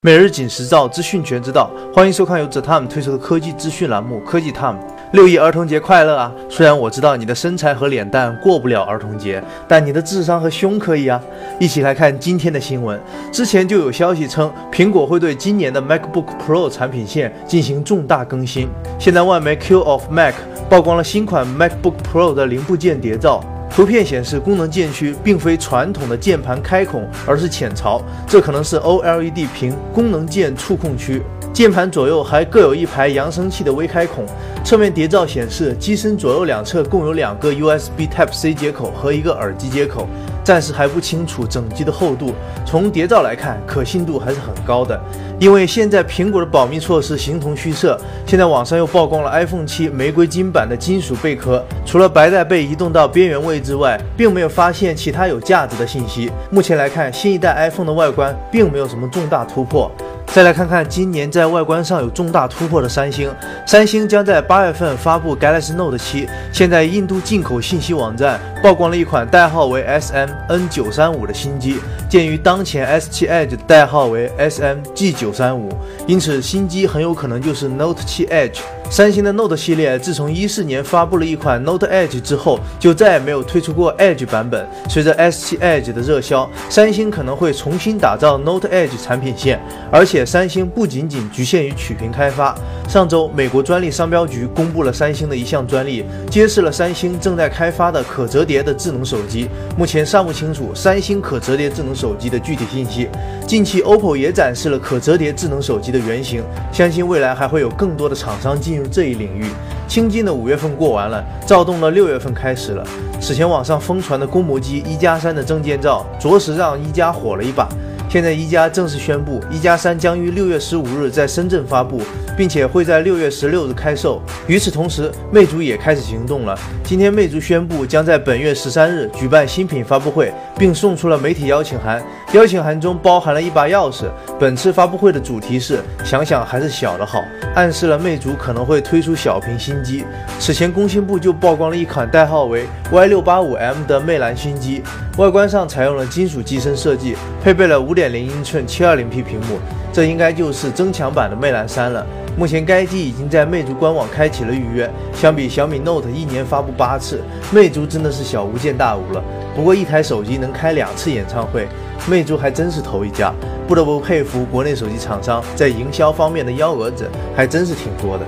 每日紧实照资讯全知道，欢迎收看由 The Time 推出的科技资讯栏目《科技 Time》。六一儿童节快乐啊！虽然我知道你的身材和脸蛋过不了儿童节，但你的智商和胸可以啊！一起来看今天的新闻。之前就有消息称，苹果会对今年的 MacBook Pro 产品线进行重大更新。现在外媒 Q of Mac 曝光了新款 MacBook Pro 的零部件谍照。图片显示，功能键区并非传统的键盘开孔，而是浅槽，这可能是 OLED 屏功能键触控区。键盘左右还各有一排扬声器的微开孔。侧面谍照显示，机身左右两侧共有两个 USB Type C 接口和一个耳机接口。暂时还不清楚整机的厚度，从谍照来看，可信度还是很高的。因为现在苹果的保密措施形同虚设。现在网上又曝光了 iPhone 七玫瑰金版的金属贝壳，除了白带被移动到边缘位置外，并没有发现其他有价值的信息。目前来看，新一代 iPhone 的外观并没有什么重大突破。再来看看今年在外观上有重大突破的三星，三星将在八月份发布 Galaxy Note 七。现在印度进口信息网站曝光了一款代号为 SM-N935 的新机，鉴于当前 S7 Edge 的代号为 SM-G935，因此新机很有可能就是 Note 7 Edge。三星的 Note 系列自从一四年发布了一款 Note Edge 之后，就再也没有推出过 Edge 版本。随着 S7 Edge 的热销，三星可能会重新打造 Note Edge 产品线。而且，三星不仅仅局限于曲屏开发。上周，美国专利商标局公布了三星的一项专利，揭示了三星正在开发的可折叠的智能手机。目前尚不清楚三星可折叠智能手机的具体信息。近期，OPPO 也展示了可折叠智能手机的原型，相信未来还会有更多的厂商进入这一领域。清静的五月份过完了，躁动了六月份开始了。此前网上疯传的公模机一加三的证件照，着实让一加火了一把。现在一加正式宣布，一加三将于六月十五日在深圳发布，并且会在六月十六日开售。与此同时，魅族也开始行动了。今天，魅族宣布将在本月十三日举办新品发布会，并送出了媒体邀请函。邀请函中包含了一把钥匙。本次发布会的主题是“想想还是小的好”，暗示了魅族可能会推出小屏新机。此前，工信部就曝光了一款代号为 Y 六八五 M 的魅蓝新机，外观上采用了金属机身设计，配备了五点零英寸七二零 P 屏幕，这应该就是增强版的魅蓝三了。目前该机已经在魅族官网开启了预约。相比小米 Note 一年发布八次，魅族真的是小巫见大巫了。不过一台手机能开两次演唱会，魅族还真是头一家。不得不佩服国内手机厂商在营销方面的幺蛾子还真是挺多的。